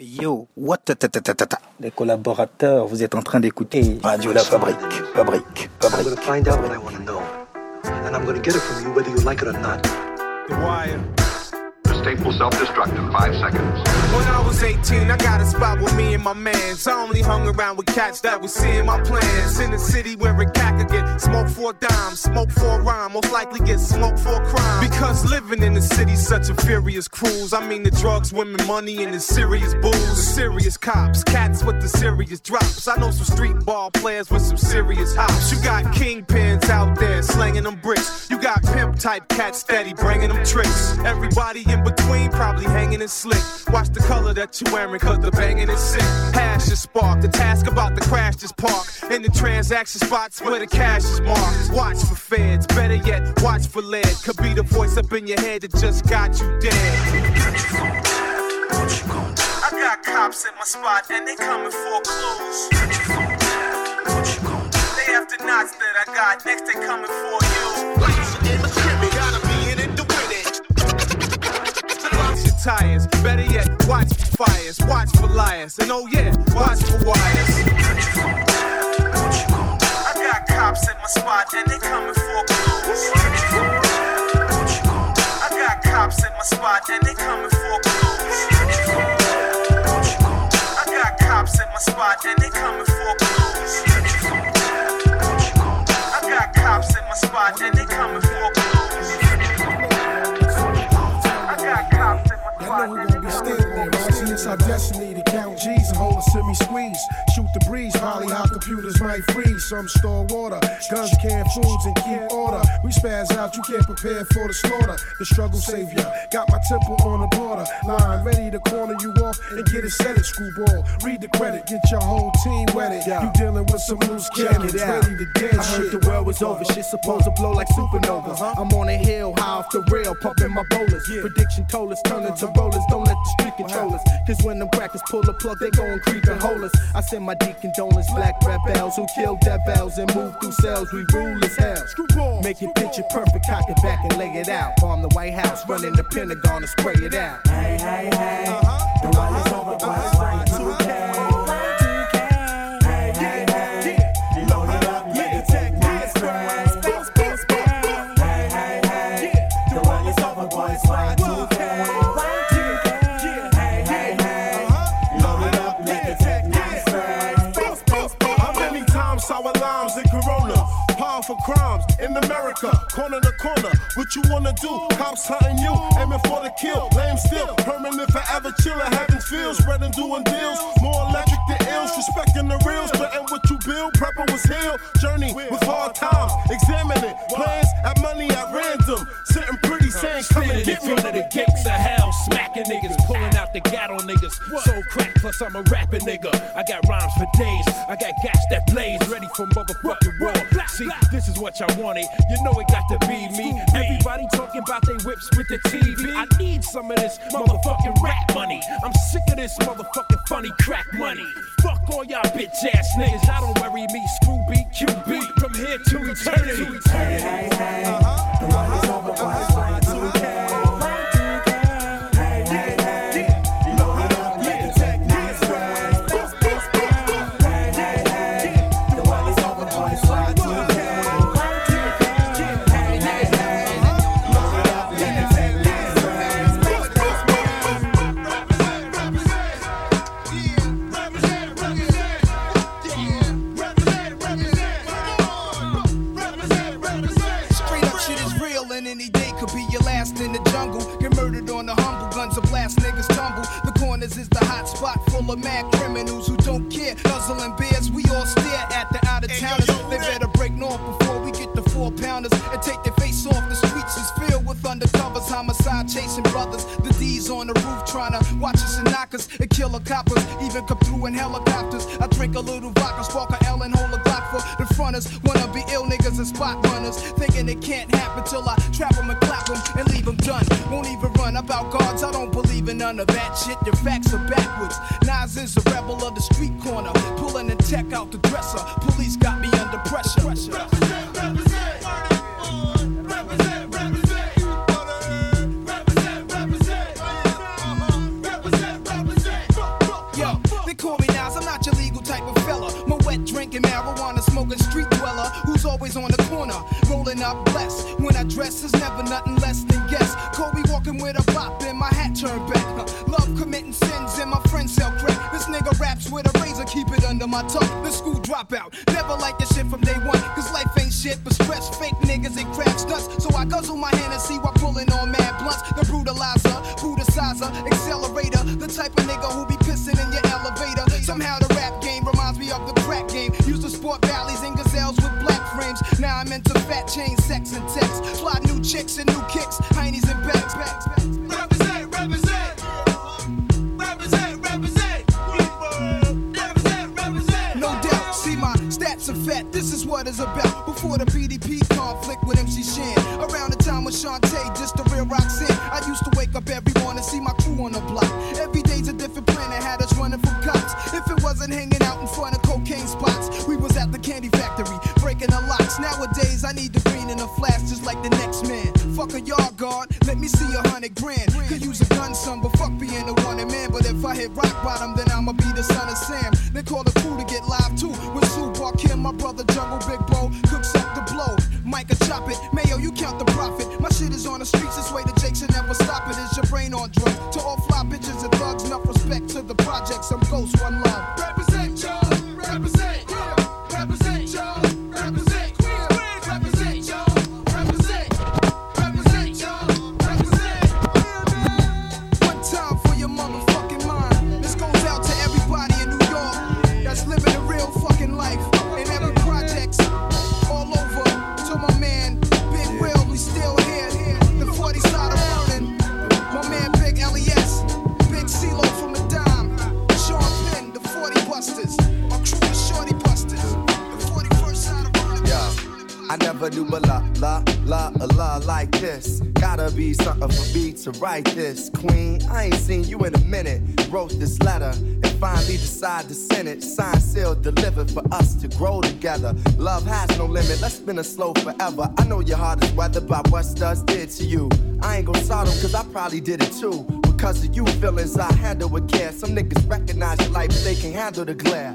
Yo, what ta ta ta ta ta ta. Les collaborateurs, vous êtes en train d'écouter Radio La Fabrique, Fabrique, I'm Fabrique. gonna find out what I wanna know. And I'm gonna get it from you whether you like it or not. The Wire. This tape will self-destruct in five seconds. When I was 18, I got a spot with me and my mans. I only hung around with cats that was seeing my plans. In the city where a cat could get smoked for a dime, smoke for a rhyme, most likely get smoked for a crime. Because living in the city's such a furious cruise. I mean the drugs, women, money, and the serious booze. The serious cops, cats with the serious drops. I know some street ball players with some serious hops. You got kingpins out there slanging them bricks. You got pimp type cats steady bringing them tricks. Everybody in between probably hanging and slick. Watch the color that you wearing, cause the banging is sick. Hash is spark, the task about to crash this park. In the transaction spots where the cash is marked. Watch for feds, better yet, watch for lead. Could be the voice up in your head that just got you dead. I got cops at my spot and they coming for clues. They after knots that I got, next they coming for you. Tires, better yet, watch for fires, watch for liars, and oh yeah, watch for wires. I got cops at my spot and they coming for clues. I got cops at my spot and they coming for clues. I got cops at my spot and they coming for clues. I got cops at my spot and they coming for clues. It's our destiny count G's and hold a semi squeeze. Shoot the breeze, probably how computers might freeze. Some store water, guns, canned foods, and keep order. We spaz out, you can't prepare for the slaughter. The struggle savior, got my temple on the border. Line ready to corner you off and get it set it, screwball. Read the credit, get your whole team wetted. You dealing with some loose cannons, ready to dance I heard shit. the world was over. Shit supposed to blow like supernovas. Uh-huh. I'm on a hill, high off the rail, pumping my bowlers. Prediction told us, turn into rollers. Don't let the street control us. Cause when them crackers pull the plug, they gon' creep and hold us. I send my deacon donuts, black rebels who kill devils and move through cells. We rule as hell. Make it picture perfect, cock it back and lay it out. Bomb the White House, run in the Pentagon and spray it out. Hey, hey, hey. Uh-huh. The world is over, but uh-huh. it's America, corner to corner. What you wanna do? Cops hunting you, aiming for the kill. Lame still, permanent forever chillin', having feels, spreading doing deals. More electric than ills, respecting the reals, splitting what you build. Prepper was healed, journey with hard times. Examining plans at money at random. Sitting pretty, saying, come and Standing in get me. front of the gates of hell, smacking niggas, pulling out the gat on niggas. So crack, plus I'm a rapping nigga. I got rhymes for days, I got gas that blaze, ready for motherfucking war. See, this is what y'all wanted, you know it got to be me. Everybody talking about they whips with the TV. I need some of this motherfucking rap money. I'm sick of this motherfucking funny crack money. Fuck all y'all bitch ass niggas, I don't worry me. Screw B, QB, from here to eternity. Hey, hey, hey. The world is over, but it's Y2K. Mad criminals who don't care. Nuzzling bears, we all stare at the out of towners. They better break north before we get the four pounders and take their face off. The streets is filled with undercovers, homicide chasing brothers. The D's on the roof trying to watch us and knock us and kill a coppers. Even come through in helicopters. I drink a little vodka, spark a L and hold a Glock for the fronters. Wanna be ill niggas and spot runners. Thinking it can't happen till I trap them and clap them and leave them done. Won't even run about guards, I don't believe in none of that shit. Your facts are backwards. Nas is a rebel of the street corner. Pulling the tech out the dresser. Police got me under pressure. My wet drinking, marijuana smoking street dweller who's always on the corner, rolling up blessed. When I dress, is never nothing less than guess. Kobe walking with a bop and my hat turned back. Love committing sins and my friends sell crack. This nigga raps with a razor, keep it under my tongue. The school dropout, never like this shit from day one. Cause life ain't shit but stress, fake niggas and crab stunts. So I guzzle my hand and see while pulling on mad blunts. The brutalizer, brutalizer, accelerator. The type of nigga who be pissing in your elevator. Somehow the rap game reminds me of the crack game. Used to sport valleys and with black frames. Now I'm into fat chain, sex and text. Fly new chicks and new kicks, heinies and bags. Represent, represent. No doubt, see my stats are fat, this is what it's about. Before the BDP conflict with MC Shan. Around the time with Shante, just the real Roxanne. I used to wake up every morning, see my crew on the block. Every day's a different planet, had us running from cops. If it wasn't hanging out breaking the locks. Nowadays, I need the green in a flash, just like the next man. Fuck a yard guard, let me see a hundred grand. Could use a gun, son, but fuck being a wanted man. But if I hit rock bottom, then I'ma be the son of Sam. They call the crew to get live too. With Sue Kim, my brother Jungle Big Bro, cooks up the blow. Micah chop it, Mayo, you count the profit. My shit is on the streets, this way the Jakes should never stop it. Is your brain on drugs? To all fly bitches and thugs, enough respect to the projects. I'm ghost, one love. Write this. Queen, I ain't seen you in a minute. Wrote this letter and finally decided to send it. Signed, sealed, delivered for us to grow together. Love has no limit. Let's spin a slow forever. I know your heart is weathered by what studs did to you. I ain't gon' sodom cause I probably did it too. Because of you feelings I handle with care. Some niggas recognize your life, but they can't handle the glare.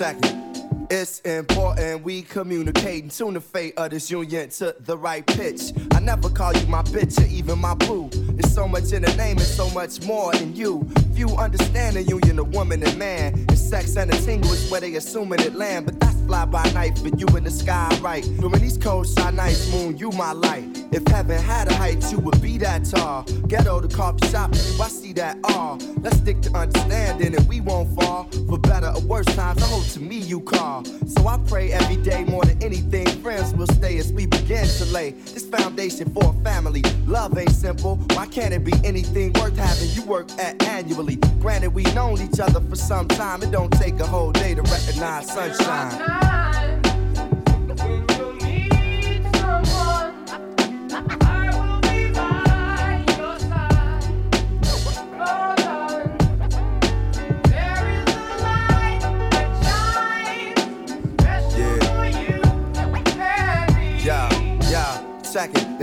Second. It's important we communicate and tune the fate of this union to the right pitch. I never call you my bitch or even my boo. It's so much in the name and so much more in you. Few understand the union of woman and man. And sex and a tingle is where they assuming it land. But that's fly by night for you in the sky, right? During these cold shy nights, moon, you my light. If heaven had a height, you would be that tall. Ghetto the coffee shop, I see that all. Let's stick to understanding and we won't fall. For better or worse times, I hope to me you call. So I pray every day more than anything, friends will stay as we begin to lay this foundation for a family. Love ain't simple. Why can't it be anything worth having you work at annually? Granted, we've known each other for some time. It don't take a whole day to recognize sunshine.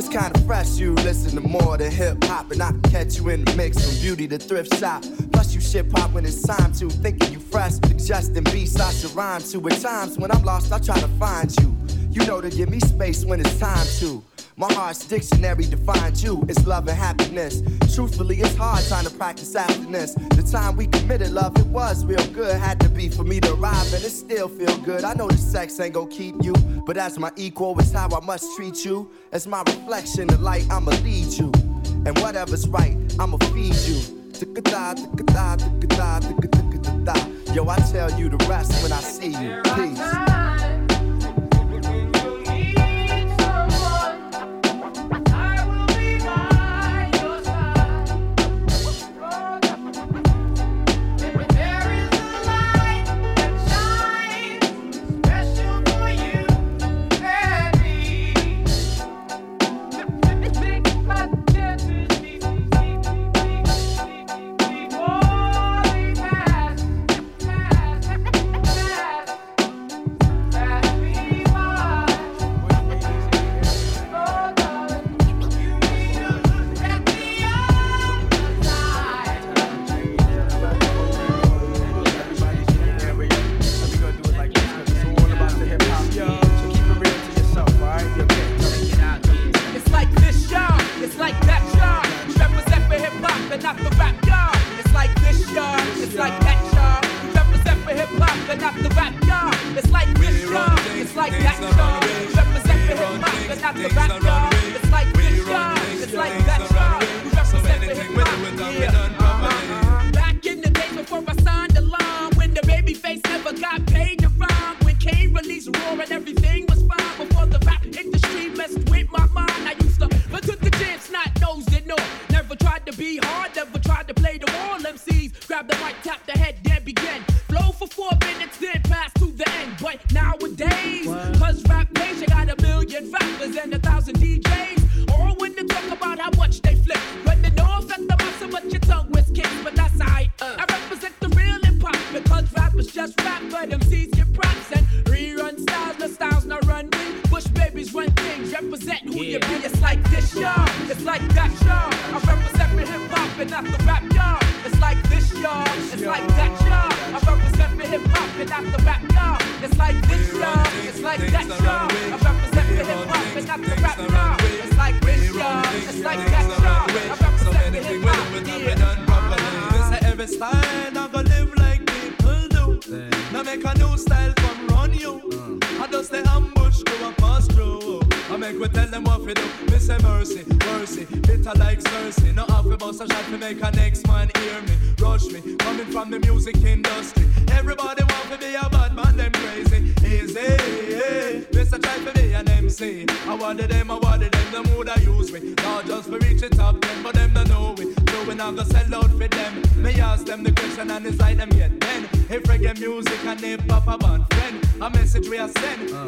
It's kinda fresh. You listen to more than hip hop, and I can catch you in the mix from beauty to thrift shop. Plus, you shit pop when it's time to. Thinking you fresh, suggesting beats I should rhyme to. At times when I'm lost, I try to find you. You know to give me space when it's time to. My heart's dictionary defines you. It's love and happiness. Truthfully, it's hard trying to practice happiness. The time we committed love, it was real good. Had to be for me to arrive, and it still feel good. I know the sex ain't gon' keep you, but as my equal, it's how I must treat you. As my reflection, the light, I'ma lead you. And whatever's right, I'ma feed you. Yo, I tell you the rest when I see you. Peace.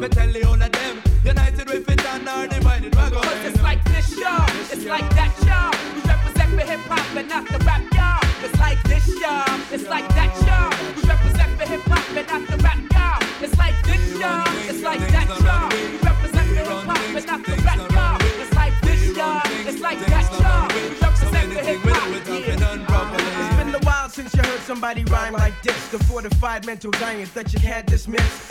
Me tell the all of them, united we fit and are divided. We go Cause it's like this, y'all. It's like that, y'all. We represent for hip hop and not the rap, y'all. It's like this, y'all. It's like that, y'all. We represent for hip hop and not the rap, y'all. It's like this, y'all. It's like that, y'all. We represent for hip hop and not the rap, y'all. It's like this, y'all. It's like that, y'all. We represent for hip hop. It's been a while since you heard somebody rhyme like this. The fortified mental giant that you can't dismiss.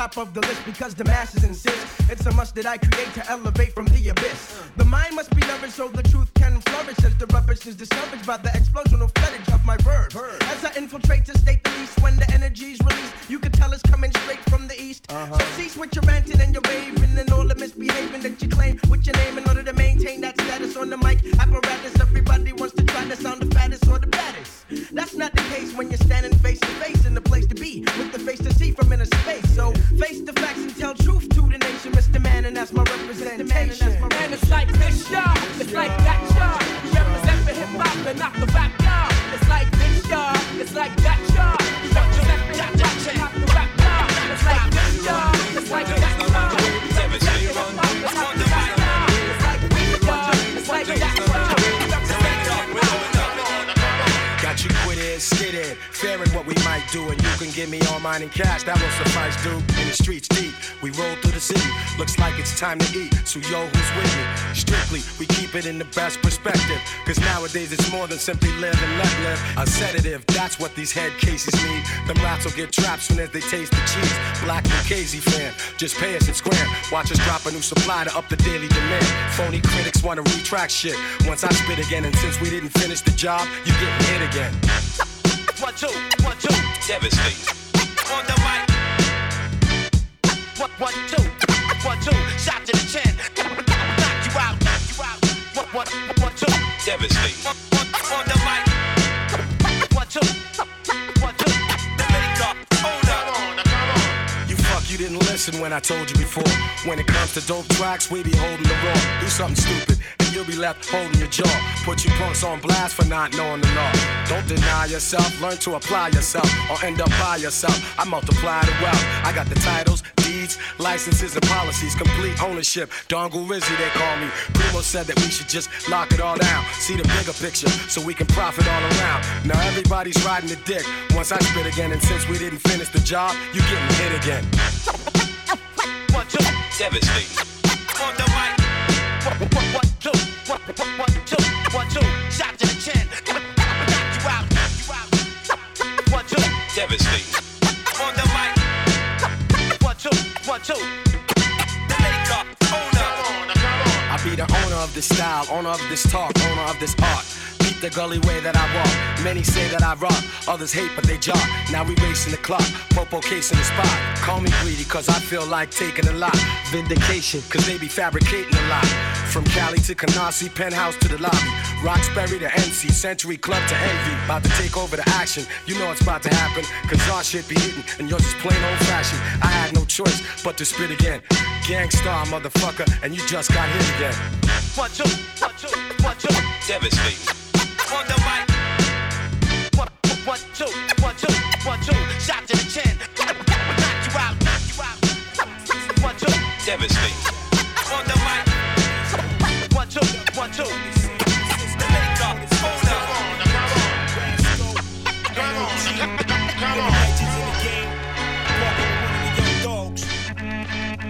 Top of the list because the masses insist. It's a must that I create to elevate from the abyss. The mind must be nourished so the truth can flourish. As the rubbish is discouraged by the explosional fetish of my verb. As I infiltrate to state the least when the energy's released, you can tell it's coming straight from the east. Uh-huh. So cease with your ranting and your raving and all the misbehaving that you claim with your name in order to maintain that status on the mic apparatus. Everybody wants to try to sound the fattest or the baddest. That's not the case when you're standing face to face in the place to be with the face to see from inner space. So face the facts and tell truth to the nation, Mr. Man, and that's my representation. And that's my man it's like this, y'all. It's like that, y'all. Represent for hip hop and not the rap, fearing what we might do, and you can give me all mine in cash. That will suffice, dude. In the streets deep, we roll through the city. Looks like it's time to eat. So yo, who's with me? Strictly, we keep it in the best perspective. Cause nowadays it's more than simply live and let live. A sedative, that's what these head cases need. Them rats will get trapped soon as they taste the cheese. Black and KZ fan, just pay us and square. Watch us drop a new supply to up the daily demand. Phony critics wanna retract shit. Once I spit again, and since we didn't finish the job, you getting hit again. One, two, one, two. Devastating. On the mic. One, one, two, one, two. Shot to the chin. Knock you out, knock you out. One, one, one, two. Devastating. One, one, on the mic. One, two, one, two. The makeup. Hold up. You fuck, you didn't listen when I told you before. When it comes to dope tracks, we be holding the raw. Do something stupid, and you'll be left holding your jaw. Put you punks on blast for not knowing the law. Don't deny yourself, learn to apply yourself, or end up by yourself. I multiply the wealth. I got the titles, deeds, licenses, and policies, complete ownership. Dongle Rizzy, they call me. Primo said that we should just lock it all down. See the bigger picture, so we can profit all around. Now everybody's riding the dick. Once I spit again, and since we didn't finish the job, you're getting hit again. Devastating. This style, owner of this talk, owner of this art. The gully way that I walk. Many say that I rock, others hate but they jock. Now we racing the clock, popo case in the spot. Call me greedy cause I feel like taking a lot. Vindication cause they be fabricating a lot. From Cali to Canarsie, penthouse to the lobby. Roxbury to NC, Century Club to Envy. About to take over the action, you know it's about to happen. Cause our shit be hitting and yours is plain old fashioned. I had no choice but to spit again. Gang Starr, motherfucker, and you just got hit again. One, two, one, two, one, two. Devastating. On the mic. One, one, two, one, two, one, two. Shot to the chin. Knock you out, knock you out. One, two. Devastating. On the mic. One, two, one, two. The makeup, hold up. Come on, come on. Legends in the game. Walking with one of the young dogs.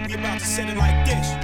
We about to set it like this.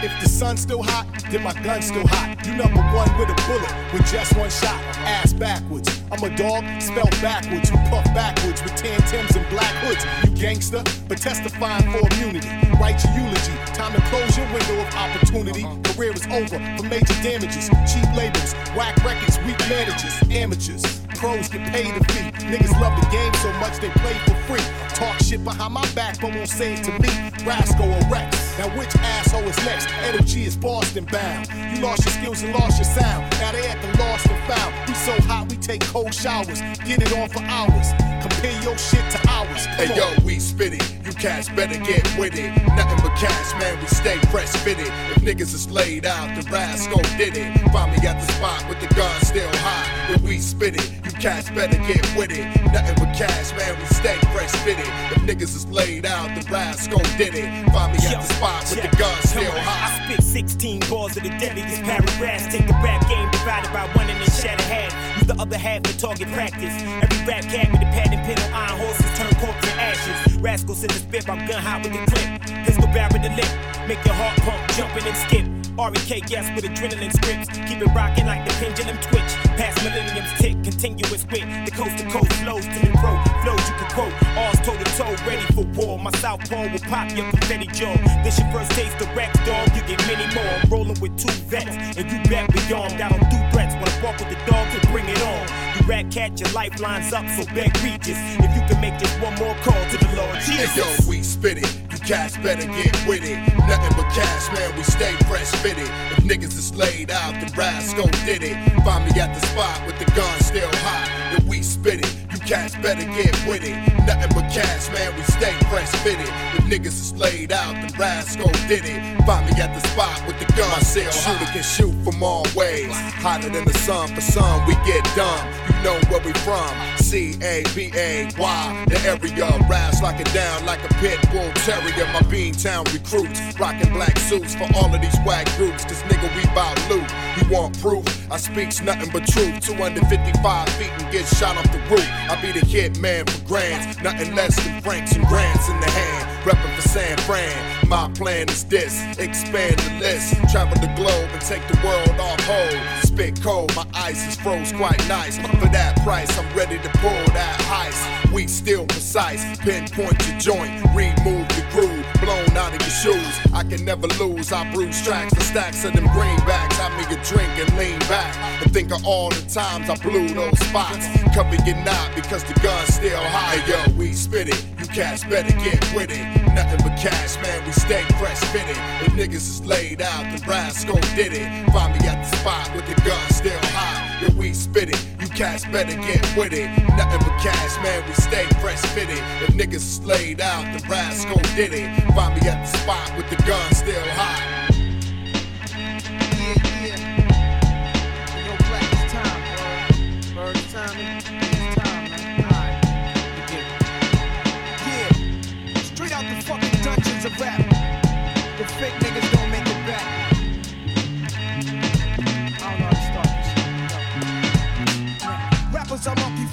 If the sun's still hot, then my gun's still hot. You number one with a bullet, with just one shot. Ass backwards. I'm a dog, spelled backwards. You puff backwards with tan Tims and black hoods. You gangster, but testifying for immunity. Write your eulogy. Time to close your window of opportunity. Career is over for major damages. Cheap labels, whack records, weak managers, amateurs. Pros get paid a fee. Niggas love the game so much they play for free. Talk shit behind my back, but won't say it to me. Rascal or Rex. Now which asshole is next? Energy is Boston bound. You lost your skills and lost your sound. Now they at the lost and found. We so hot we take cold showers. Get it on for hours. Compare your shit to ours. Come Hey on. yo, we spit it. You cats better get with it. Nothing but cash, man. We stay fresh fitted. If niggas is laid out, the rascal did it. Find me at the spot with the gun still high. When we spit it, cats better get with it. Nothing but cash, man. We stay fresh fitted. If niggas is laid out, the rascal did it. Find me at the spot with the gun still high. I spit 16 balls of the deadliest paragraphs. Take the rap game divided by one and then shatter half. Use the other half for target practice. Every rap cat with a pad and pen on iron horses turn corpse to ashes. Rascals in the spit, I'm gun hot with the clip. Pistol barrel the lip. Make your heart pump, jumping and skip. REK yes with adrenaline scripts. Keep it rocking like the pendulum twitch. Past millenniums tick, continuous wit. The coast to coast flows to the pro. Flows you can quote. All's toe to toe, ready for war. My south pole will pop your confetti jaw. This your first taste of Rex, dog. You get many more. I'm rolling with two vets, and you bet we armed. I don't do threats. When I walk with the dog, to bring it on. You rat cat, your lifelines up, so beg Regis. If you can make just one more call to the Lord Jesus. Hey yo, we spit it. Cats better get with it. Nothing but cash, man. We stay fresh fitted. If niggas is laid out, the rascal did it. Find me at the spot with the gun still hot. If we spit it, you cats better get with it. Nothing but cash, man. We stay fresh fitted. If niggas is laid out, the rascal did it. Find me at the spot with the gun still hot. Shooter can shoot from all ways. Hotter than the sun. For some, we get dumb. Know where we from. C A B A Y. The area raps like it down like a pit bull terrier. My Beantown recruits rocking black suits for all of these whack groups. Cause nigga, we bout loot. You want proof? I speaks nothing but truth. 255 feet and get shot off the roof. I be the hit man for grants. Nothing less than francs and grants in the hand. Reppin' for San Fran. My plan is this expand the list. Travel the globe and take the world off hold. Spit cold, my ice is froze quite nice. For that price, I'm ready to pull that heist. We still precise, pinpoint your joint, remove the groove, blown out of your shoes. I can never lose, I bruise tracks for stacks of them greenbacks. I make a drink and lean back and think of all the times I blew those spots. Cover your knot because the gun's still high. Yo, we spit it, you cats better get with it. Nothing but cash, man, we stay fresh fitted. If niggas is laid out, the rascal did it. Find me at the spot with the gun still high. If we spit it, you cats better get with it. Nothing but cash, man, we stay fresh fitted. If niggas is laid out, the rascal did it. Find me at the spot with the gun still high.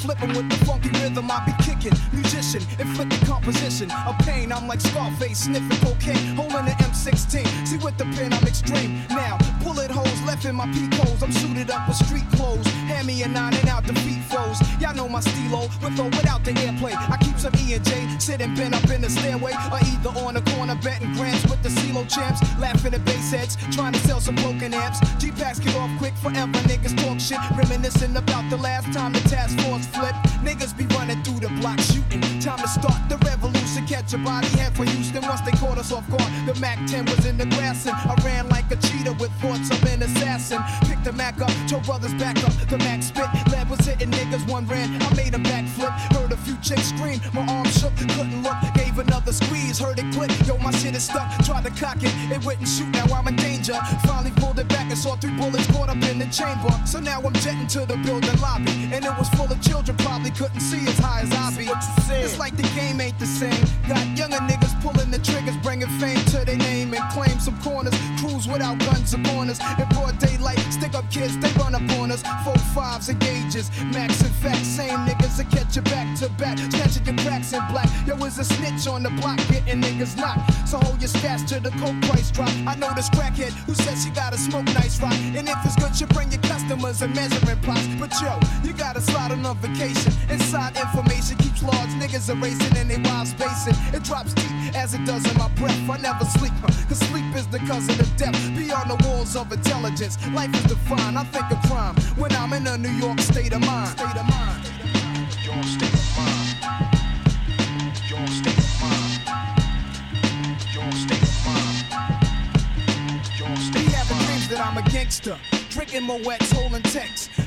Flipping with the funky rhythm. I be American musician, inflicting composition of pain. I'm like Scarface, sniffing cocaine, holding an M16. See with the pen, I'm extreme. Now, bullet holes left in my peak holes. I'm suited up with street clothes. Hand me a nine and out the feet foes. Y'all know my stilo, with or without the airplay. I keep some E and J, sitting bent up in the stairway, or either on the corner betting grants with the CeeLo champs, laughing at bass heads, trying to sell some broken amps. G packs get off quick forever. Niggas talk shit, reminiscing about the last time the task force flipped. Niggas be running through the block shooting. Time to start the revolution. Catch a body head for Houston once they caught us off guard. The Mac 10 was in the grass and I ran like a cheetah with thoughts of an assassin. Picked the Mac up, told brothers back up. The Mac spit, lead was hitting niggas. One ran, I made a backflip. Heard a few chicks scream, my arm shook, couldn't look. Gave another squeeze, heard it click. Yo, my shit is stuck. Tried to cock it, it wouldn't shoot. Now I'm in danger. Finally pulled it back and saw three bullets caught up in the chamber. So now I'm jetting to the building lobby, and it was full of children. Probably couldn't see as high as I be. It's like the game ain't the same. Got younger niggas pulling the triggers, bringing fame to their name and claim some corners. Cruise without guns upon us. In broad daylight, stick up kids, they run up on us. Four fives and gauges, max and facts. Same niggas that catch you back to back, snatching your cracks in black. Yo, is a snitch on the block, getting niggas knocked. So hold your stats till the coke price drop. I know this crackhead who says she gotta smoke nice rock. And if it's good, you bring your customers a measuring plots. But yo, you gotta slide on a vacation. Inside information keeps large niggas erasing and they wild spacing. It drops deep as it does in my breath. I never sleep, huh, cause sleep is the cousin of death. Beyond the walls of intelligence, life is defined. I think of crime when I'm in a New York state of mind. State of mind. Your state of mind. Your state of mind. Your state of mind. Your state of mind. dreams that I'm a gangster. Drinking Moet's, holding texts.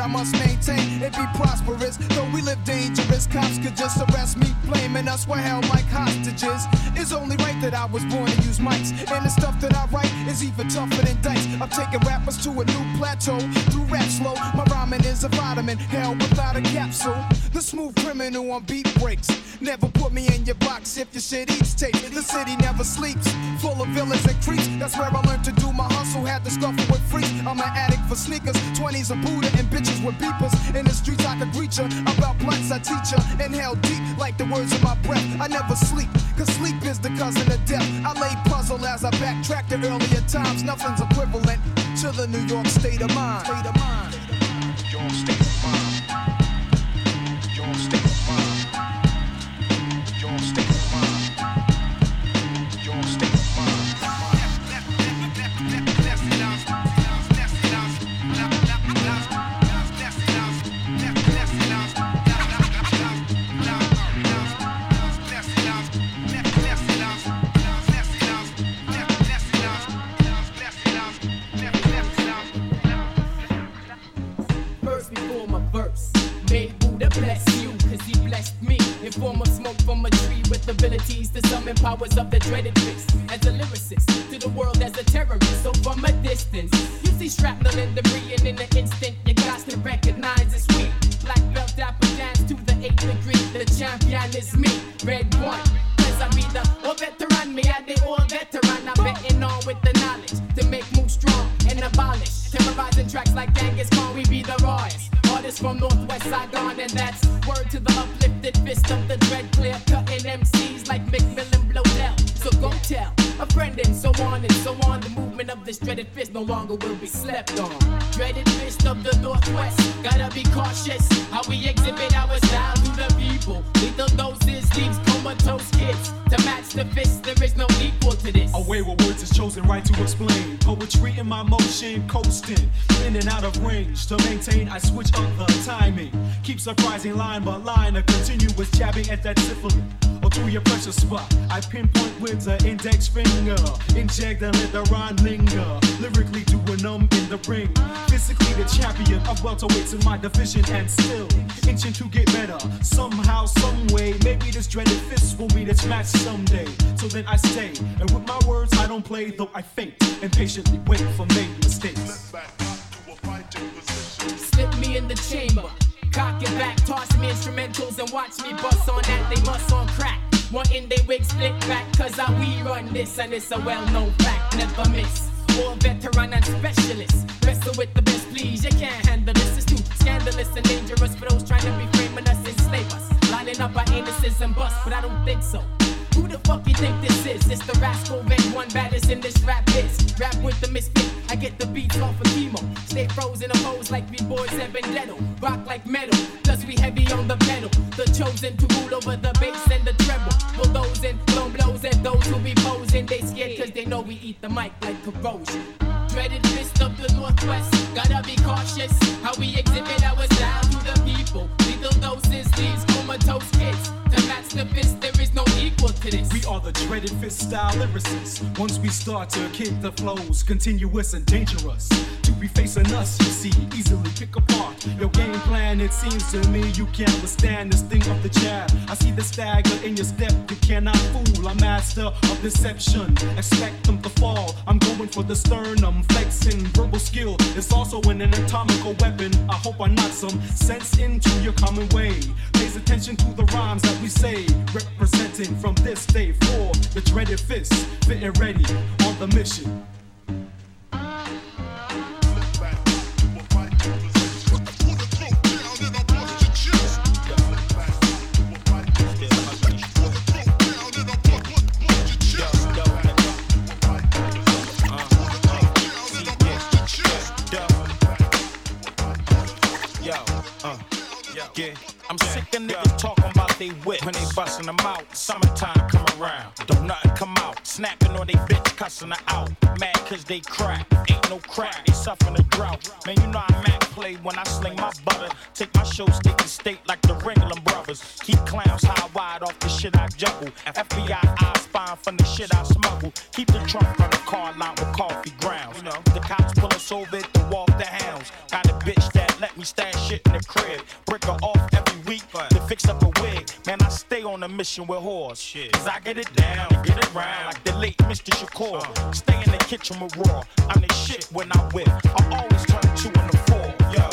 I must maintain it be prosperous. Though we live dangerous, cops could just arrest me, blaming us for held like hostages. It's only right that I was born to use mics, and the stuff that I write is even tougher than dice. I'm taking rappers to a new plateau through rap slow. My rhyming is a vitamin, hell without a capsule. The smooth criminal on beat breaks. Never put me in your box if your shit eats tape. The city never sleeps, full of villains and creeps. That's where I learned to do my hustle. Had to scuffle with freaks. I'm an addict for sneakers, 20s a Buddha and with beepers. In the streets I could greet ya. About blunts I teach ya. Inhale deep like the words of my breath. I never sleep, cause sleep is the cousin of death. I lay puzzle as I backtrack to earlier times. Nothing's equivalent to the New York state of mind. State of mind. State of mind. In my motion, coasting in and out of range. To maintain, I switch up the timing. Keep surprising line by line, a continuous jabbing at that syphilis. Or to your pressure spot, I pinpoint with the index finger. Inject and let the rhyme linger. Lyrically do a numb in the ring. Physically the champion of welterweights in my division and still inching to get better. Somehow, some way, maybe this dreaded fist will meet its match someday. So then I stay, and with my words I don't play, though I faint and patiently wait for made mistakes. Slip me in the chamber. Cock it back, toss me instrumentals and watch me bust on that. They must on crack. Wanting they wig split back, cause I we run this and it's a well known fact. Never miss. All veteran and specialist. Wrestle with the best, please. You can't handle this. It's too scandalous and dangerous for those trying to be framing us, enslave us. Lining up our anuses and bust, but I don't think so. Who the fuck you think this is? It's the rascal vet one baddest in this rap biz. Rap with the misfit. I get the beats off of chemo. Stay frozen a pose like we boys and Vendetto. Rock like metal. Plus we heavy on the pedal. The chosen to rule over the bass and the treble. Bulldozing, blown blows at those who be posing. They scared cause they know we eat the mic like corrosion. Dreaded fist of the Northwest. Gotta be cautious how we exhibit our style to the people. Lethal doses leaves comatose kids. To match the fist, there is no equal to this. We are the dreaded fist style lyricists. Once we start to kick the flows, continuous and dangerous. To be facing us, you see, easily pick apart your game plan. It seems to me you can't withstand this thing of the jab. I see the stagger in your step, you cannot fool. I'm master of deception. Expect them to fall. I'm going for the sternum, flexing verbal skill. It's also an anatomical weapon. I hope I knock some sense into your common way. Pays attention to the rhymes that we say, representing from this day for the dreaded fist, fitting ready on the mission. Them out. Summertime come around, don't nothing come out. Snapping on they bitch, cussin' her out. Mad cause they crack, ain't no crack, they suffering a drought. Man, you know I Mac play when I sling my butter. Take my show state stay on a mission with whores. Cause I get it down, get it round like the late Mr. Shakur. Uh. Stay in the kitchen with raw. I'm the shit when I whip. I always turn two in the four. Yo,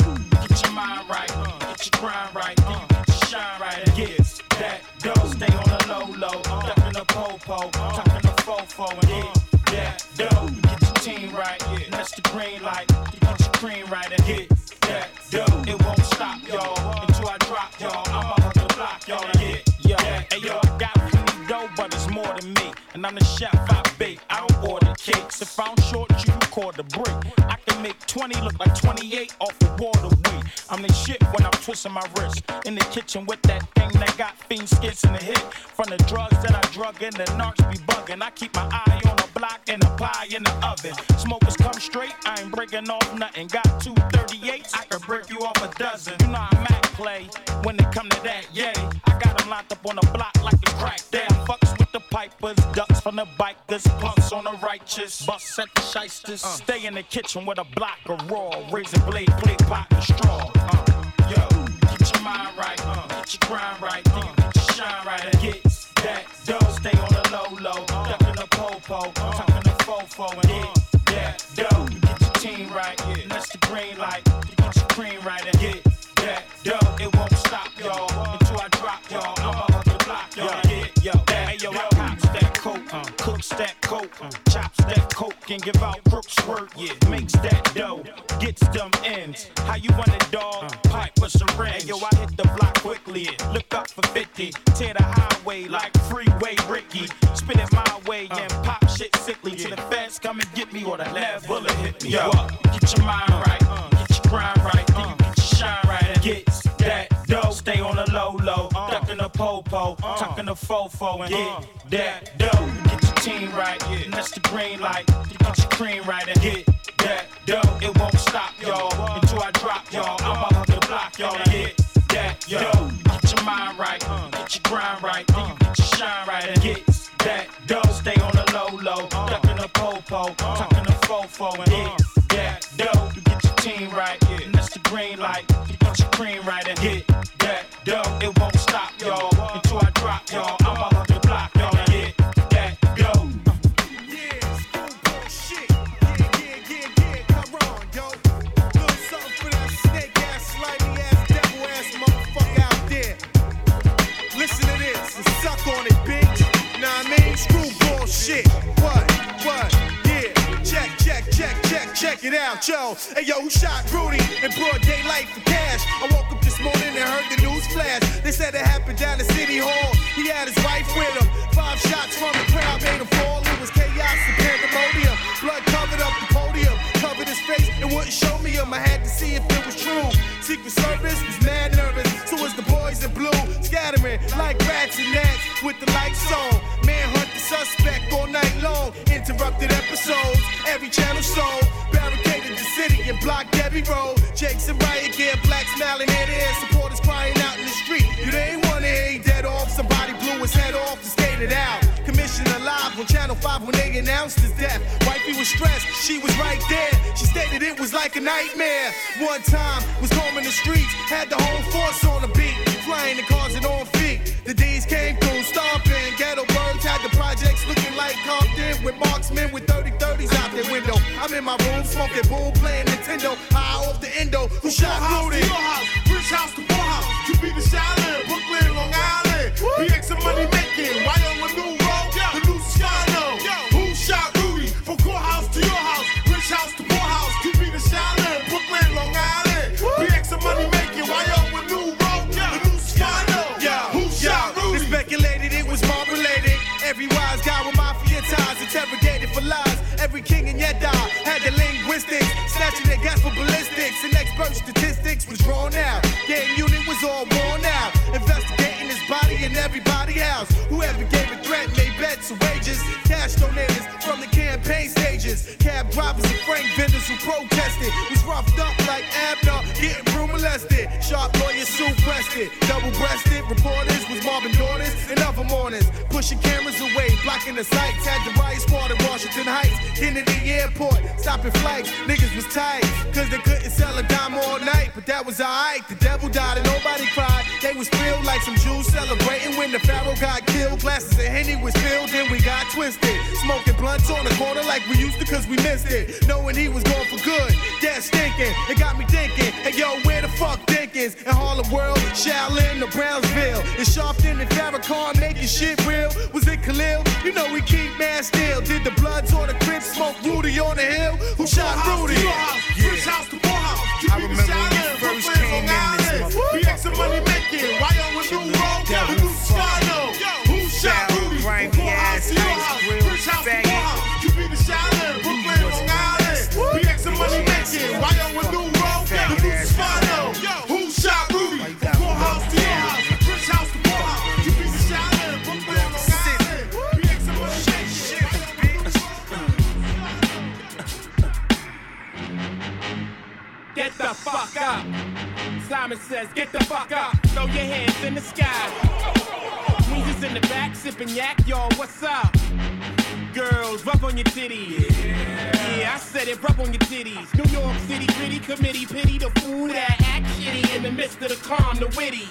get your mind right, uh. get your grind right, get uh. your shine right. and Get that dough, stay on the low low, ducking the po-po, tucking the fofo, and get that dough. Get your team right, and that's the green light. And I'm the chef, I bake. I order cakes. If I'm short, you call the break. I can make 20 look like 28 off of water weight. I'm the shit when I'm twisting my wrist. In the kitchen with that thing that got fiend skits in the hit. From the drugs that I drug in, the narcs be bugging. I keep my eye on the block and the pie in the oven. Smokers come straight, I ain't breaking off nothing. Got two 38s, I can break you off a dozen. You know I Mac play when it come to that, yay. I got them locked up on the block like a crack damn. Fucks with the pipers, ducks from the bikers, punks on the righteous, busts at the shysters. Stay in the kitchen with a block of raw, razor blade, plate, pot, and straw. Uh, yo, get your mind right, uh, get your grind right, you get your shine right, and get that dough. Stay on the low low, ducking the po-po, tucking coke, chops that coke, can give out crooks work, yeah, makes that dough, gets them ends. How you want it, dog? Pipe or syringe? Yo, I hit the block quickly, look up for 50, tear the highway like freeway Ricky, spin it my way and pop shit sickly till the feds come and get me or the last bullet hit me. Yo, get your mind right, get your grind right, then you get your shine right, and get that dough. Stay on the low low, ducking the popo, uh. tucking the fofo, and get that dough. Get your team right, and that's the green light. You get your cream right, and get that dough. It won't stop, y'all, until I drop y'all. Nightmare. One time was combing the streets, had the whole force on the beat, flying the cars and on feet. The D's came through, stomping. Ghetto birds had the projects looking like Compton with marksmen with 30 30s out their window. I'm in my room smoking boom, playing Nintendo. High off the endo. Who shot? To your house, rich house to poor house. You be the Shaolin, Brooklyn, Long Island. BX and money making. A new Guy with mafia ties, interrogated for lies. Every king in Yedda had the linguistics, snatching their gas for ballistics. And expert statistics was drawn out. Gang unit was all worn out. Investigating his body and everybody house. Whoever gave a threat made bets and wages. Cash donators from the campaign stages. Cab drivers and frank vendors who protested. Was roughed up like Abner, getting room molested. Sharp lawyers Sue Preston, double breasted. Reporters was Marvin daughters and other mornings. Pushing cameras away, blocking the sights. Had the riot squad in Washington Heights. Kennedy Airport, stopping flights. Niggas was tight, cause they couldn't sell a dime all night. But that was alright. The devil died and nobody cried. They was filled like some Jews celebrating when the Pharaoh got Glasses of Henny was filled, then we got twisted. Smoking blunts on the corner like we used to cause we missed it. Knowing he was going for good. That stinking. It got me thinking, hey yo, where the fuck Dinkins? In Harlem World, Shaolin, or Brownsville. In Sharpton and Farrakhan making shit real. Was it Khalil? You know we keep man still. Did the Bloods or the Crips smoke Rudy on the hill? Who shot Rudy? Rich house to poor house. You I be the remember when we first came in this motherfucker. BX and money making. Why fuck up. Simon says, get the fuck up. Throw your hands in the sky. Weezer's in the back, sipping yak. Yo, what's up? Girls, rub on your titties. Yeah. I said it, rub on your titties. New York City, gritty committee, pity the fool that act shitty in the midst of the calm, the witty.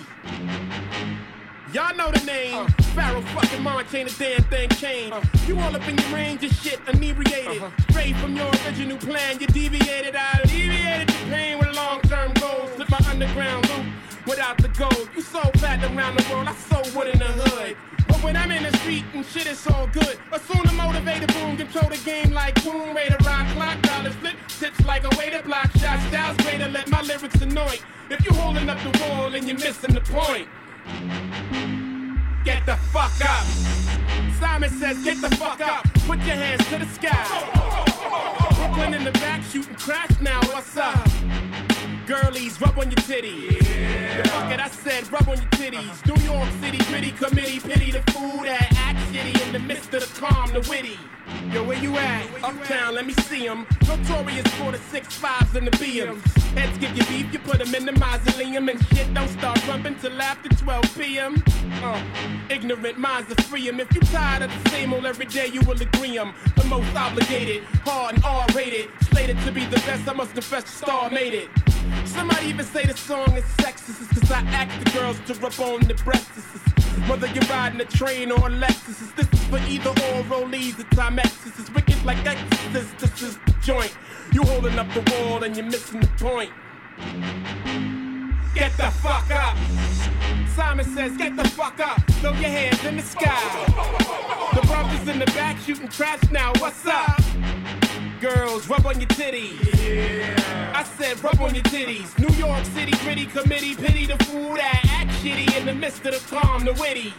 Y'all know the name. Pharoahe fucking Montana, damn thing changed. Uh-huh. You all up in your range of shit, inebriated. Uh-huh. Straight from your original plan, you deviated. I alleviated the pain with long term goals. Slip my underground loop without the gold. You sold platinum around the world, I sold wood in the hood. But when I'm in the street and shit is all good. Assume the motivated boom, control the game like boom, Raider rock clock, dollars flip, tips like a way to block shots, styles way to let my lyrics annoy. If you holding up the wall and you're missing the point, get the fuck up. Simon says, get the fuck up, put your hands to the sky. Brooklyn in the back shooting crash now, what's up? Girlies, rub on your titties. Yeah. Fuck it, I said rub on your titties. New York City gritty committee, pity the food that act shitty in the midst of the calm, the witty. Yo, where you at? Uptown, let me see see 'em. Notorious for the six fives and the BMs. Heads give you beef, you put 'em in the mausoleum. And shit don't start rumping till after 12 p.m. Uh, ignorant minds are free 'em. If you tired of the same old every day, you will agree 'em. The most obligated, hard and R rated. Slated to be the best, I must confess the star made it. Somebody even say the song is sexist, cause I ask the girls to rub on the breasts. Whether you're riding a train or a Lexus, this is for either or rollies or Timexes. It's wicked like Exorcist, this is the joint. You holding up the wall and you're missing the point. Get the fuck up. Simon says, get the fuck up. Throw your hands in the sky. The brothers in the back shooting trash now. What's up? Girls, rub on your titties. Yeah. I said, rub on your titties. New York City gritty committee, pity the fool that act shitty in the midst of the calm, the witty.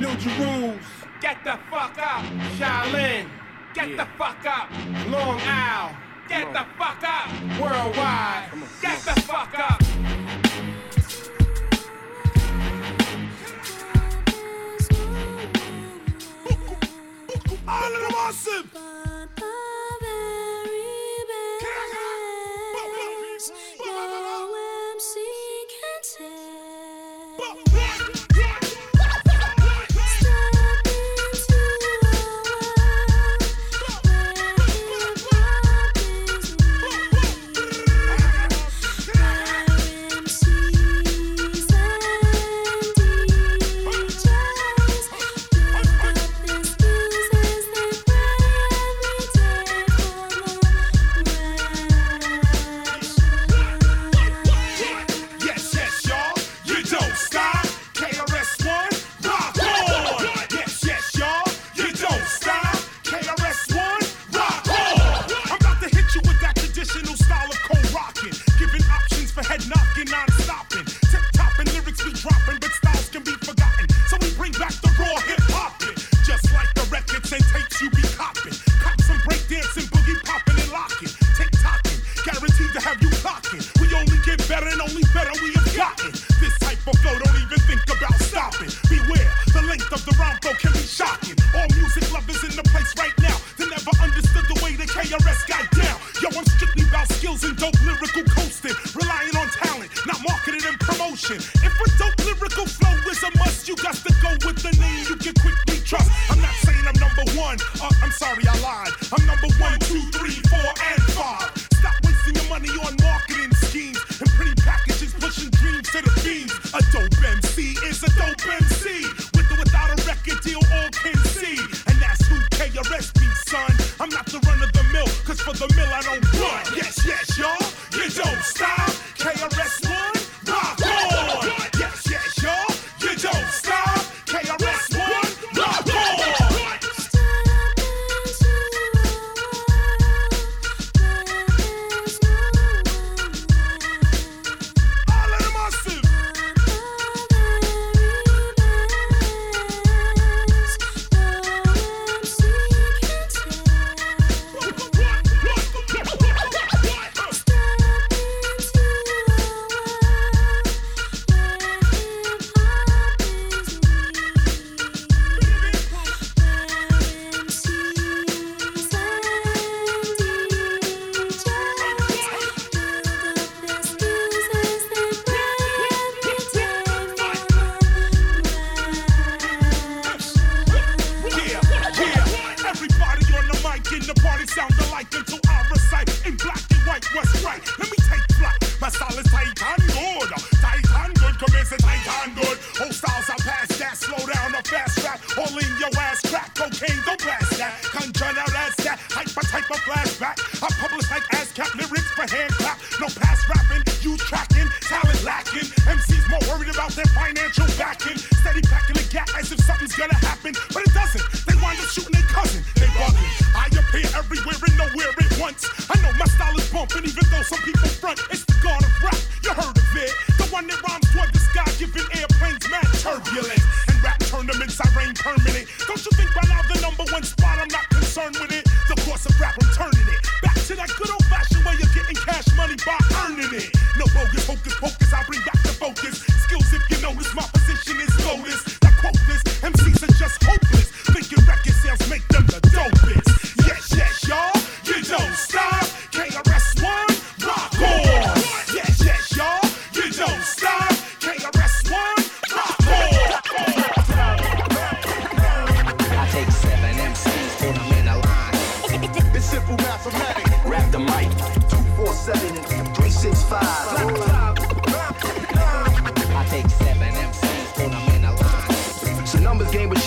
New Jerusalem, get the fuck up. Shaolin, get yeah. the fuck up. Long Isle, get the fuck up. Worldwide, get the fuck up. All of them awesome.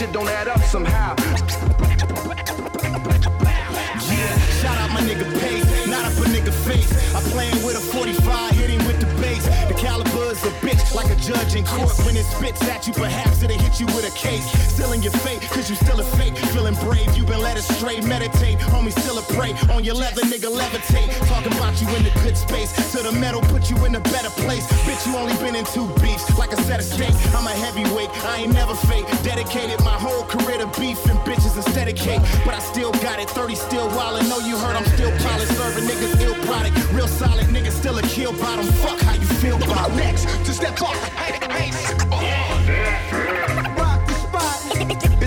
Shit don't add up judge in court. When it spits at you, perhaps it'll hit you with a case. Still in your fate, cause you still a fake. Feeling brave, you've been led astray. Meditate, homie, still a prey. On your leather, nigga, levitate. Talking about you in the good space. To the metal, put you in a better place. Bitch, you only been in two beats, like a set of steak. I'm a heavyweight, I ain't never fake. Dedicated my whole career to beef and bitches instead of cake. But I still got it, 30 still wildin'. Know you heard I'm still pilot, serving niggas ill product. Real solid, niggas still a kill bottom. Fuck how you feel about. Next, to step up.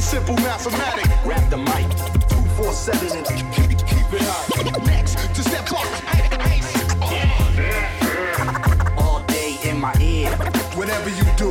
Simple mathematics. Grab the mic. 247 and keep, keep it hot. Next, to step up. All day in my ear. Whatever you do,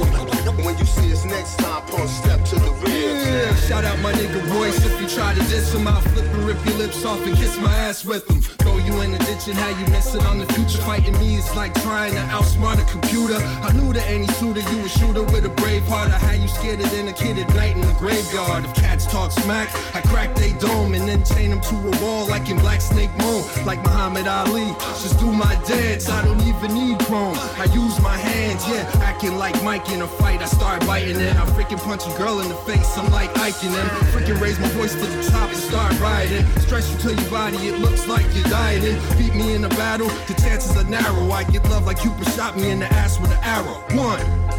when you see us next time, post step to the rear. Yeah, shout out my nigga Royce. If you try to diss him, I'll flip and rip your lips off and kiss my ass with him. Throw you in the and how you miss it on the future. Fighting me is like trying to outsmart a computer. I knew that any shooter, you a shooter with a brave heart. I had you scared than a kid at night in the graveyard. If cats talk smack, I crack they dome and then chain them to a wall like in Black Snake Moan. Like Muhammad Ali, just do my dance. I don't even need chrome. I use my hands, yeah, acting like Mike in a fight. I start biting and I freaking punch a girl in the face. I'm like Ike and then freaking raise my voice to the top and start riding. Stress you to your body, it looks like you're dieting. Beat me in a battle, the chances are narrow. I get love like Cupid shot me in the ass with an arrow. One.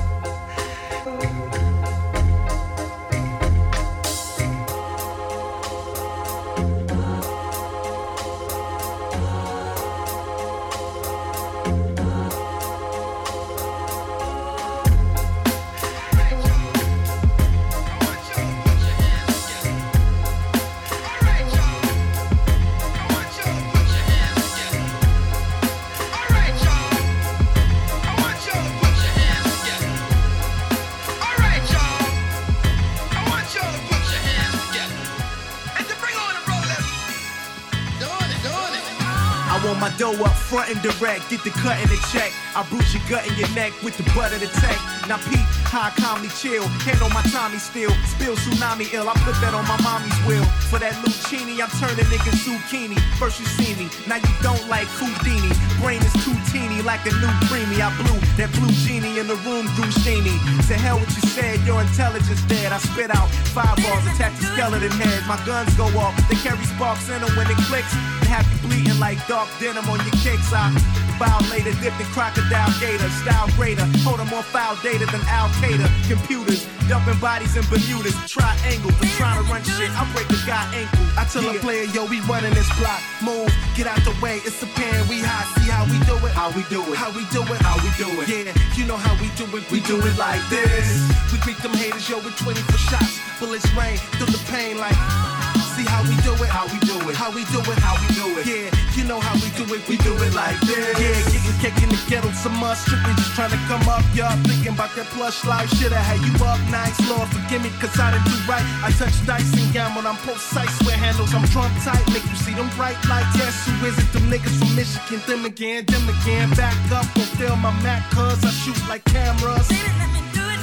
Front. Get the cut in the check. I bruise your gut and your neck with the butt of the tech. Now peep, I calmly chill. Handle my Tommy still. Spill tsunami ill. I put that on my mommy's will. For that Lucchini, I'm turning niggas zucchini. First you see me, now you don't like Houdini. Brain is too teeny like a new preemie. I blew that blue genie in the room grew sheeny. To hell what you said, your intelligence dead. I spit out fireballs, attack the skeleton head. My guns go off, they carry sparks in them when it clicks. Have you bleeding like dark denim on your kicks. I violated, dipped in crocodile gator, style greater. Hold more foul data than Al Qaeda. Computers dumping bodies in Bermudas, triangle. But trying to run shit, I break the guy ankle. I tell a player, yo, we running this block. Move, get out the way, it's a pan, we hot. See how we do it? How we do it? How we do it? How we do it? Yeah, you know how we do it. We do it like this. We greet them haters, yo, with 24 shots. Bullets rain through the pain like. See how we do it, how we do it, how we do it, how we do it. Yeah, you know how we do it, we do it like this. Yeah, getting cake in the ghetto, some must stripping, just trying to come up, y'all. Thinking about that plush life, shit, I had you up nice. Lord, forgive me, cause I didn't do right. I touch dice and gamble, I'm precise with handles, I'm trump tight, make you see them bright lights. Yes, who is it? Them niggas from Michigan, them again, them again. Back up, fulfill my Mac, cause I shoot like cameras.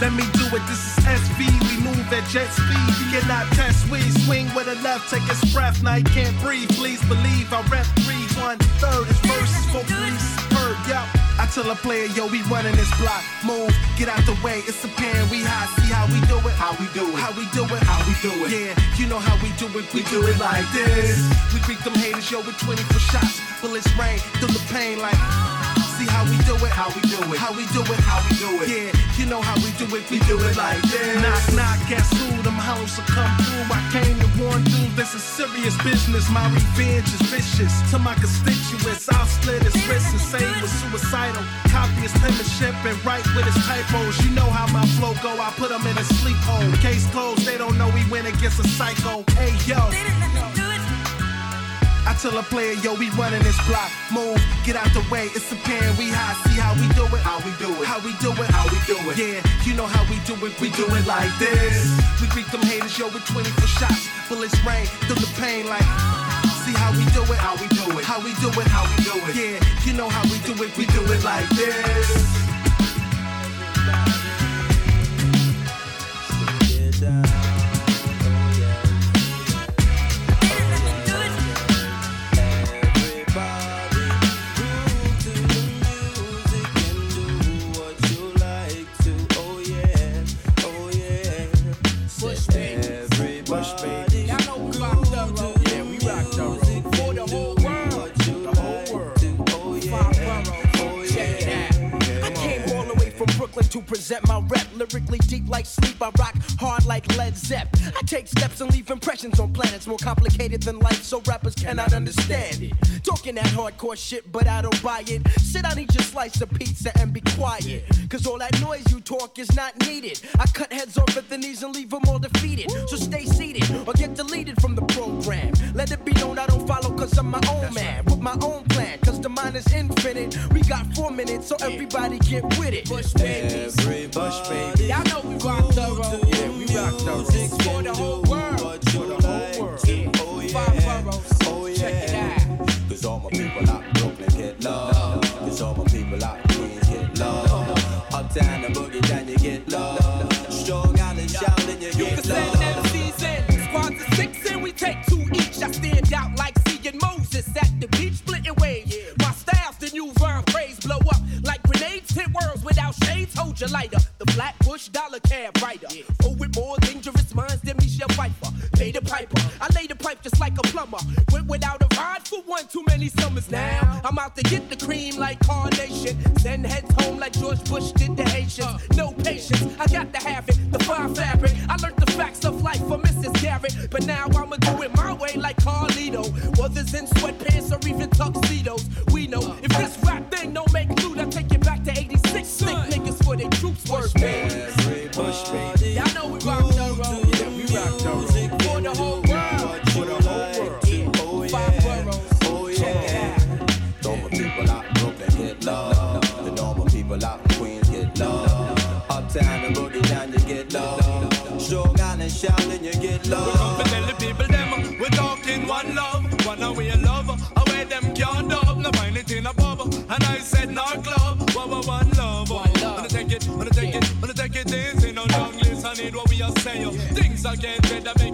Let me do it, this is SV. We move at jet speed. You cannot test, we swing with a left, take a breath. Now you can't breathe, please believe. I rep three, one, third is verses, for three, superb, yup. I tell a player, yo, we running this block. Move, get out the way, it's a pan, we hot. See how we do it? How we do it? How we do it? How we do it? Yeah, you know how we do it, we, do, it like this. We greet them haters, yo, with 24 shots. Bullets rain through the pain like. See how we do it, how we do it, how we do it, how we do it. Yeah, you know how we do it, we do it like this. Knock, knock, guess who? Them hoes will come through. I came to warn you, this is serious business. My revenge is vicious. To my constituents, I'll split his wrists and say was suicidal. Copy his penmanship and write with his typos. You know how my flow go, I put him in a sleep hole. Case closed, they don't know we went against a psycho. Hey, yo. I tell a player, yo, we running this block. Move, get out the way. It's a pan, we high. See how we do it? How we do it? How we do it? How we do it? Yeah, you know how we do it. We do it like this. We greet them haters, yo, with 24 shots. Bullets rain through the pain like. See how we do it? How we do it? How we do it? How we do it? Yeah, you know how we do it. We do it like this. To present my rep. Lyrically deep like sleep, I rock hard like Led Zepp. I take steps and leave impressions on planets more complicated than life, so rappers cannot understand it. Talking that hardcore shit, but I don't buy it. Sit down, eat your slice of pizza, and be quiet. Cause all that noise you talk is not needed. I cut heads off at the knees and leave them all defeated. So stay seated or get deleted from the program. Let it be known I don't follow cause I'm my own man. With my own plan, cause the mind is infinite. We got four minutes, so everybody get with it. Bush baby. Bush baby. Y'all know we rock the road. Yeah, we rock the road. For the whole world. Oh, for the whole world. Yeah. Five boroughs. Check it out. Cause all my people out in Brooklyn get love. Cause all my people out in Queens get love. Uptown and boogie shades. Hold your lighter. The black Flatbush dollar cab rider. Oh, with more dangerous minds than Michelle Pfeiffer. Pay the piper. I lay the pipe just like a plumber. Went without a ride for one too many summers now. I'm out to get the cream like Carnation. Send heads home like George Bush did the Haitians. No patience, I got to have it. The fine fabric. Getting better,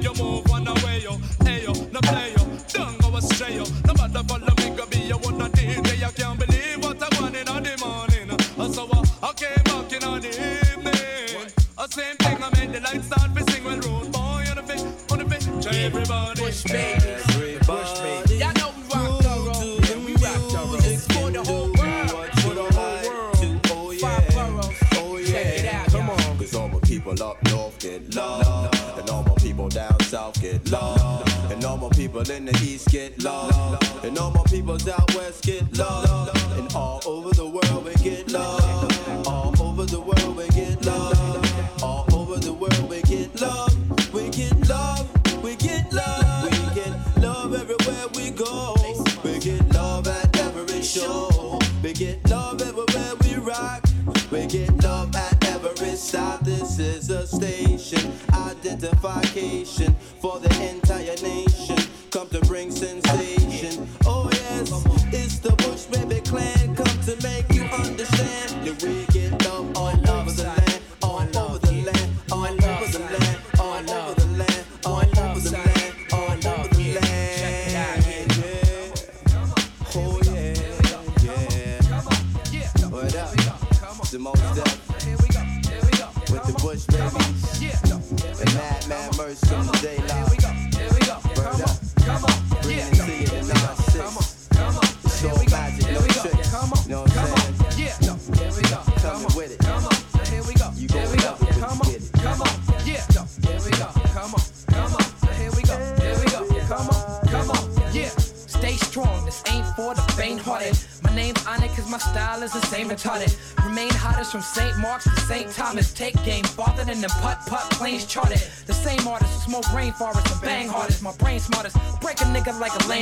identification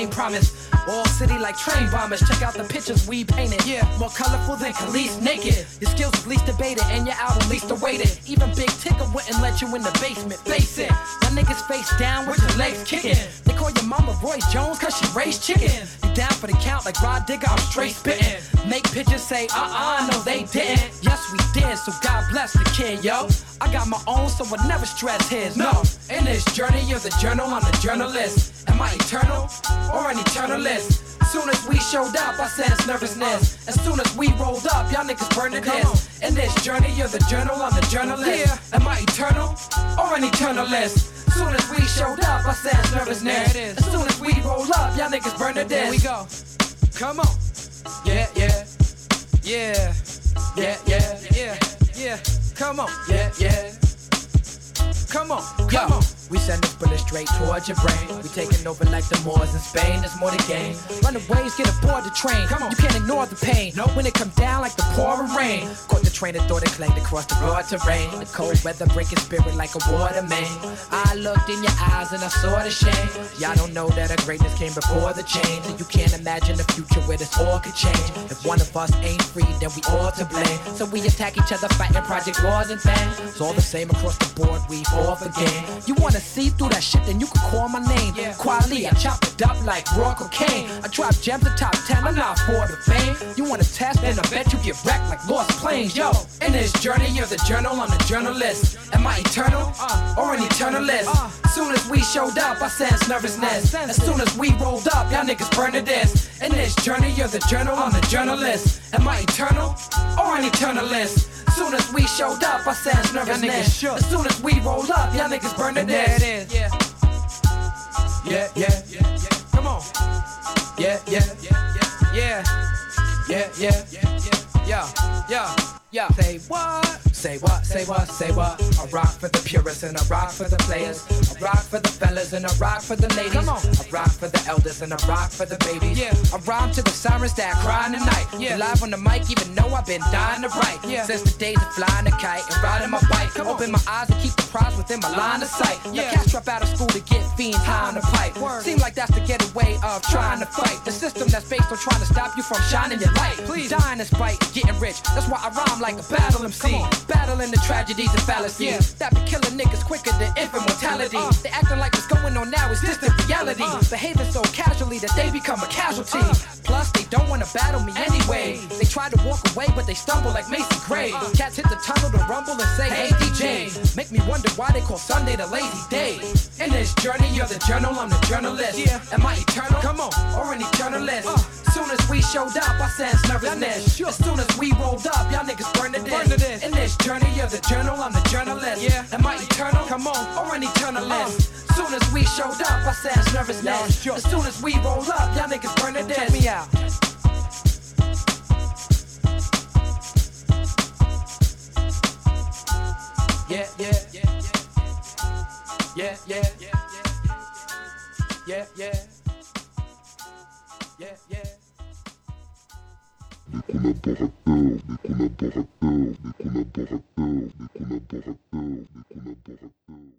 promise. All city like train bombers. Check out the pictures we painted. Yeah, more colorful than Kelis naked. Your skills is least debated and your album least awaited. Even Big Tigger wouldn't let you in the basement. Face it, my niggas face down with your legs kicking. They call your mama Roy Jones cause she raised chicken. You down for the count like Rod Digger, I'm straight spitting. Make pictures say, uh uh, no they didn't. Yes, we did, so God bless the kid, yo. I got my own, so I never stress his. No, in this journey, you're the journal, I'm the journalist. Am I eternal or an eternalist? Soon as we showed up, I sense nervousness. As soon as we rolled up, y'all niggas burned to this. In this journey, you're the journal, I'm the journalist. Am I eternal or an eternalist? Soon as we showed up, I sense nervousness. As soon as we roll up, y'all niggas burn to this. Here we go. Come on. Yeah, yeah. Yeah. Yeah, yeah, yeah, yeah. Come on. Yeah, yeah. Come on, come on. We send this bullet straight towards your brain. We taking over like the Moors in Spain. There's more to gain. Runaways get aboard the train. Come on, you can't ignore the pain. No, when it come down like the pouring rain. Caught the train and thought it clanged across the broad terrain. The cold weather breaking spirit like a water main. I looked in your eyes and I saw the shame. Y'all don't know that our greatness came before the change. And you can't imagine the future where this all could change. If one of us ain't free, then we all to blame. So we attack each other, fighting project wars and things. It's all the same across the board, we all for game. You wanna see through that shit, then you can call my name. Kweli, I chop it up like raw cocaine. I drop gems to top 10, I'm not for the fame. You wanna test, then I bet you get wrecked like lost planes. Yo, in this journey, you're the journal, I'm the journalist. Am I eternal uh, or an eternalist? Soon as we showed up, I sense nervousness. As soon as we rolled up, y'all niggas burn to this. In this journey, you're the journal, I'm the journalist. Am I eternal or an eternalist? Soon as we showed up, I sense nervousness. As soon as we roll up, y'all niggas burn to this. There it is. Yeah. Yeah, yeah, yeah, yeah. Come on. Yeah, yeah, yeah, yeah, yeah, yeah, yeah, yeah, yeah, yeah. Say what? Say what? Say what? Say what? I rock for the purists and I rock for the players. I rock for the fellas and I rock for the ladies. Come on. I rock for the elders and I rock for the babies. Yeah. I rhyme to the sirens that cry in the night. Yeah. Live on the mic, even though I've been dying to write. Yeah. Since the days of flying a kite and riding my bike. Come Open my eyes and keep the prize within my line of sight. Yeah. cats drop out of school to get fiends high on the pipe. Seem like that's the getaway of trying to fight. The system that's based on trying to stop you from shining your light. Please. Dying in spite, getting rich. That's why I rhyme like a battle MC. Battling the tragedies and fallacies. yeah. That be killing niggas quicker than infant mortality. Uh. They acting like what's going on now is distant reality. Uh. Behaving so casually that they become a casualty. Uh. Plus, they don't wanna battle me anyway. They try to walk away, but they stumble like Macy Gray. Cats hit the tunnel to rumble and say, Hey DJ. Make me wonder why they call Sunday the lazy day. In this journey, you're the journal, I'm the journalist. Yeah. Am I eternal? Come on, or an eternalist? Soon as we showed up, I sense nervousness. As soon as we rolled up, y'all niggas burned this. In this journey of the journal, I'm the journalist. Yeah. Am I eternal? Come on, or an eternalist. Uh. Soon as we showed up, I said nervousness. As soon as we roll up, y'all niggas burn it. Check me out. yeah, yeah, yeah, yeah, yeah, yeah, yeah, yeah. des collaborateurs, des collaborateurs, des collaborateurs, des collaborateurs, des collaborateurs.